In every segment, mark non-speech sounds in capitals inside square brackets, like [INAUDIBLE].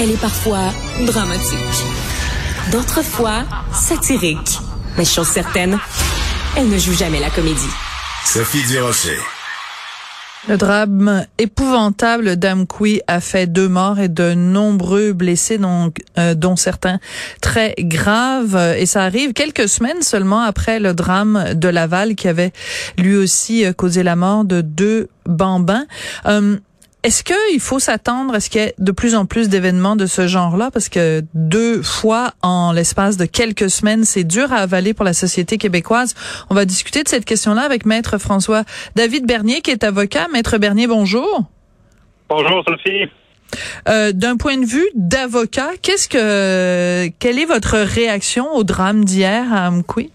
Elle est parfois dramatique. D'autres fois, satirique. Mais chose certaine, elle ne joue jamais la comédie. Sophie Durocher. Le drame épouvantable d'Amqui a fait deux morts et de nombreux blessés, dont, euh, dont certains très graves. Et ça arrive quelques semaines seulement après le drame de Laval qui avait lui aussi causé la mort de deux bambins. Euh, est-ce qu'il faut s'attendre à ce qu'il y ait de plus en plus d'événements de ce genre-là? Parce que deux fois en l'espace de quelques semaines, c'est dur à avaler pour la société québécoise. On va discuter de cette question-là avec Maître François David Bernier, qui est avocat. Maître Bernier, bonjour. Bonjour, Sophie. Euh, D'un point de vue d'avocat, qu'est-ce que, quelle est votre réaction au drame d'hier à Amqui?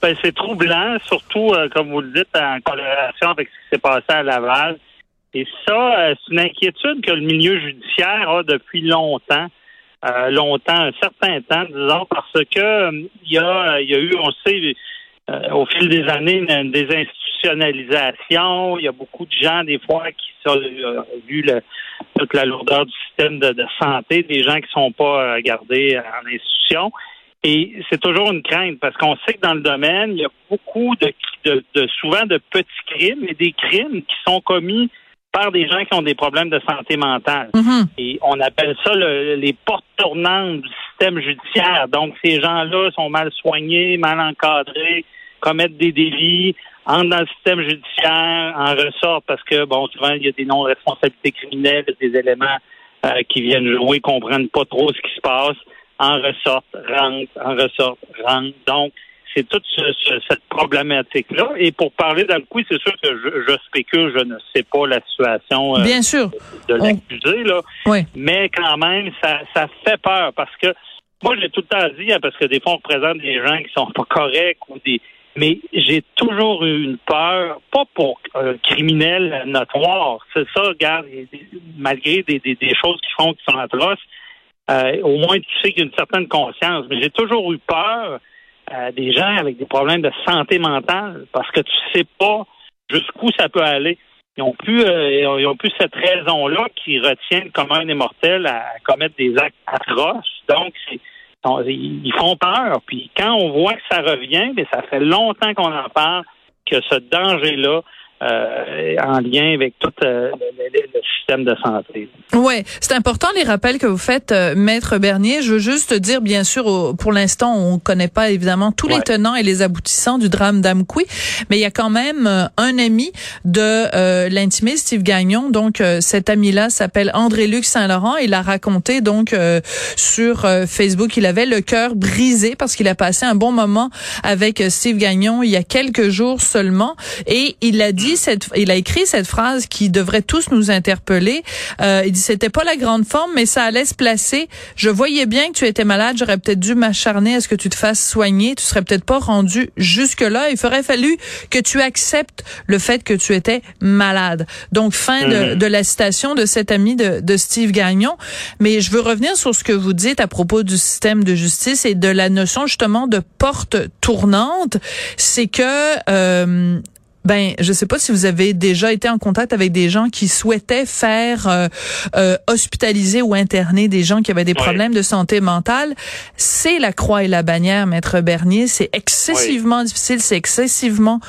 Ben, c'est troublant, surtout, euh, comme vous le dites, en corrélation avec ce qui s'est passé à Laval. Et ça, euh, c'est une inquiétude que le milieu judiciaire a depuis longtemps. Euh, longtemps, un certain temps, disons, parce que euh, il y a, y a eu, on sait, au fil des années, une désinstitutionnalisation. Il y a beaucoup de gens, des fois, qui ont vu toute la lourdeur du système de, de, santé, des gens qui sont pas gardés en institution. Et c'est toujours une crainte parce qu'on sait que dans le domaine, il y a beaucoup de, de, de souvent de petits crimes et des crimes qui sont commis par des gens qui ont des problèmes de santé mentale. Mhm. Et on appelle ça les portes tournantes du système judiciaire. Donc, ces gens-là sont mal soignés, mal encadrés, commettent des délits, entrent dans le système judiciaire, en ressortent parce que, bon, souvent, il y a des non-responsabilités criminelles, des éléments euh, qui viennent jouer, comprennent pas trop ce qui se passe, en ressortent, rentrent, en ressortent, rentrent. Donc, c'est toute cette problématique-là. Et pour parler d'Alcoui, c'est sûr que je, je, spécule, je ne sais pas la situation euh, Bien sûr. de, l'accusé, là. Oui. Mais quand même, ça, ça fait peur parce que moi, j'ai tout le temps dit, hein, parce que des fois, on représente des gens qui sont pas corrects ou des. Mais j'ai toujours eu une peur, pas pour un criminel notoire. C'est ça, regarde, malgré des, des, des, choses qui font qui sont atroces, euh, au moins tu sais qu'il y a une certaine conscience. Mais j'ai toujours eu peur des gens avec des problèmes de santé mentale parce que tu sais pas jusqu'où ça peut aller. Ils ont plus, euh, ils ont plus cette raison-là qui retient le commun des mortels à, commettre des actes atroces. Donc, ils font peur. Puis quand on voit que ça revient, mais ça fait longtemps qu'on en parle, que ce danger-là euh, en lien avec tout euh, le, système de santé. Ouais, c'est important les rappels que vous faites, euh, maître Bernier. Je veux juste dire, bien sûr, pour l'instant, on connaît pas évidemment tous les tenants et les aboutissants du drame d'Amqui, mais il y a quand même un ami de l'intimé, Steve Gagnon. Donc, cet ami-là s'appelle André-Luc Saint-Laurent. Il a raconté donc sur Facebook, il avait le cœur brisé parce qu'il a passé un bon moment avec Steve Gagnon il y a quelques jours seulement, et il a dit cette, il a écrit cette phrase qui devrait tous nous interpeller. Euh, il dit c'était pas la grande forme, mais ça allait se placer. Je voyais bien que tu étais malade. J'aurais peut-être dû m'acharner à ce que tu te fasses soigner. Tu serais peut-être pas rendu jusque là. Il ferait fallu que tu acceptes le fait que tu étais malade. Donc fin de, mhm. la citation de cet ami de, de Steve Gagnon. Mais je veux revenir sur ce que vous dites à propos du système de justice et de la notion justement de porte tournante. C'est que euh, ben, je sais pas si vous avez déjà été en contact avec des gens qui souhaitaient faire euh, euh, hospitaliser ou interner des gens qui avaient des problèmes de santé mentale. C'est la croix et la bannière, maître Bernier. C'est excessivement difficile, c'est excessivement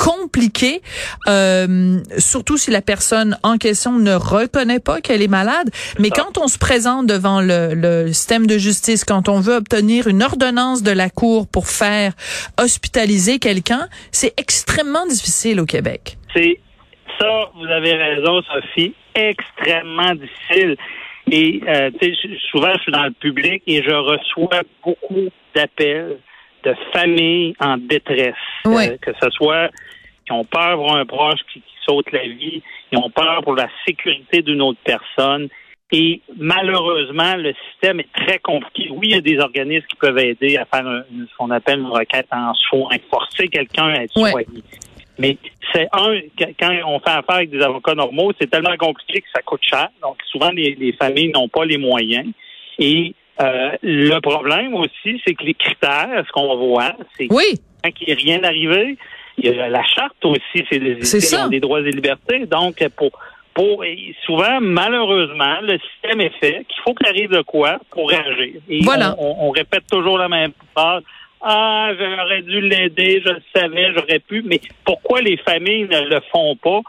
compliqué, euh, surtout si la personne en question ne reconnaît pas qu'elle est malade. Mais quand on se présente devant le, le, système de justice, quand on veut obtenir une ordonnance de la Cour pour faire hospitaliser quelqu'un, c'est extrêmement difficile au Québec. C'est ça, vous avez raison, Sophie, extrêmement difficile. Et euh, souvent, je suis dans le public et je reçois beaucoup d'appels de familles en détresse. Euh, que ce soit qui ont peur pour un proche qui, saute la vie, ils ont peur pour la sécurité d'une autre personne. Et malheureusement, le système est très compliqué. Oui, il y a des organismes qui peuvent aider à faire ce qu'on appelle une requête en soins, forcer quelqu'un à être soigné. Mais c'est un, quand on fait affaire avec des avocats normaux, c'est tellement compliqué que ça coûte cher. Donc, souvent, les, les familles n'ont pas les moyens. Et euh, le problème aussi, c'est que les critères, ce qu'on voit, c'est oui. qu'il n'y ait rien arrivé, il y a la charte aussi, c'est des, des droits et libertés. Donc, pour pour souvent, malheureusement, le système est fait qu'il faut qu'il arrive de quoi pour réagir. Et voilà. On, répète toujours la même phrase. Ah, j'aurais dû l'aider, je le savais, j'aurais pu, mais pourquoi les familles ne le font pas?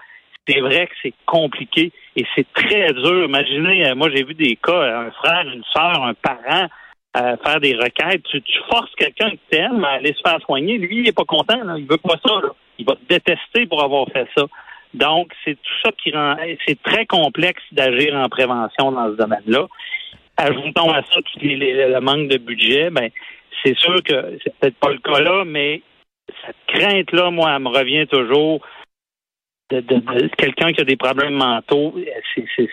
C'est vrai que c'est compliqué et c'est très dur. Imaginez, euh, moi j'ai vu des cas, un frère, une soeur, un parent à faire des requêtes. Tu, forces quelqu'un que t'aimes à aller se faire soigner. Lui, il est pas content. Là. Il veut pas ça. Il va te détester pour avoir fait ça. Donc, c'est tout ça qui rend... C'est très complexe d'agir en prévention dans ce domaine-là. Ajoutons à ça le manque de budget. Ben, c'est sûr que c'est peut-être pas le cas là, mais cette crainte-là, moi, elle me revient toujours de, quelqu'un qui a des problèmes mentaux.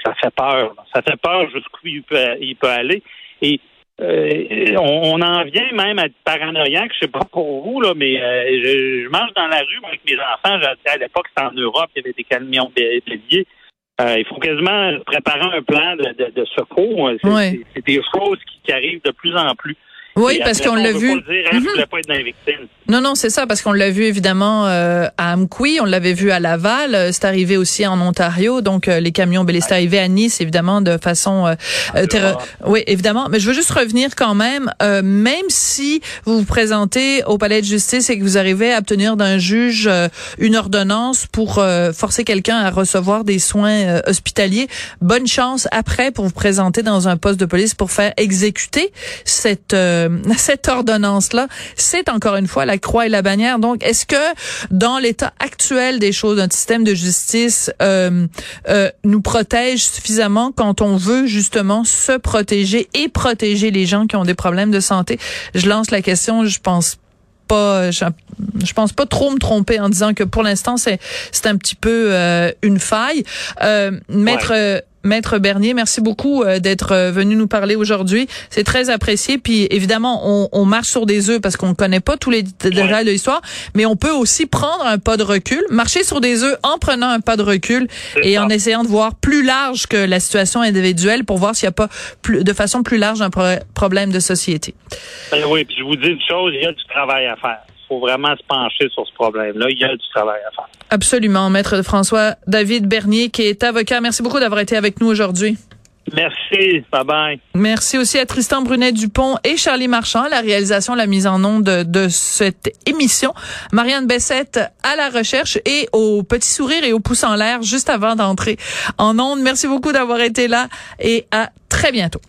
ça fait peur. Ça fait peur jusqu'où il peut, il peut aller. Et euh, on, en vient même à être paranoïaque, je sais pas pour vous, là, mais euh, je, je, marche dans la rue avec mes enfants. À l'époque, c'était en Europe, il y avait des camions béliers. Euh, il faut quasiment préparer un plan de, de, secours. C'est des choses qui, arrivent de plus en plus. Oui, parce qu'on l'a vu. Non, non, c'est ça, parce qu'on l'a vu évidemment euh, à Amqui, on l'avait vu à Laval, euh, c'est arrivé aussi en Ontario, donc euh, les camions, ben, c'est arrivé à Nice, évidemment, de façon... Euh, oui, évidemment, mais je veux juste revenir quand même, même si vous vous présentez au palais de justice et que vous arrivez à obtenir d'un juge une ordonnance pour forcer quelqu'un à recevoir des soins hospitaliers, bonne chance après pour vous présenter dans un poste de police pour faire exécuter cette [LAUGHS] cette ordonnance-là, c'est encore une fois la croix et la bannière. Donc, est-ce que dans l'état actuel des choses, notre système de justice euh, euh, nous protège suffisamment quand on veut justement se protéger et protéger les gens qui ont des problèmes de santé? Je lance la question, je pense pas, je, pense pas trop me tromper en disant que pour l'instant c'est c'est un petit peu euh, une faille. maître Maître Bernier, merci beaucoup euh, d'être euh, venu nous parler aujourd'hui. C'est très apprécié. Puis évidemment, on, on marche sur des œufs parce qu'on ne connaît pas tous les détails de l'histoire, mais on peut aussi prendre un pas de recul, marcher sur des œufs en prenant un pas de recul et en essayant de voir plus large que la situation individuelle pour voir s'il n'y a pas plus, de façon plus large un problème de société. Ben oui, puis je vous dis une chose, il y a du travail à faire faut vraiment se pencher sur ce problème-là. Il y a du travail à faire. Absolument. Maître François David Bernier, qui est avocat. Merci beaucoup d'avoir été avec nous aujourd'hui. Merci. Bye bye. Merci aussi à Tristan Brunet-Dupont et Charlie Marchand, la réalisation, la mise en onde de, de cette émission. Marianne Bessette à la recherche et au petit sourire et au pouce en l'air juste avant d'entrer en onde. Merci beaucoup d'avoir été là et à très bientôt.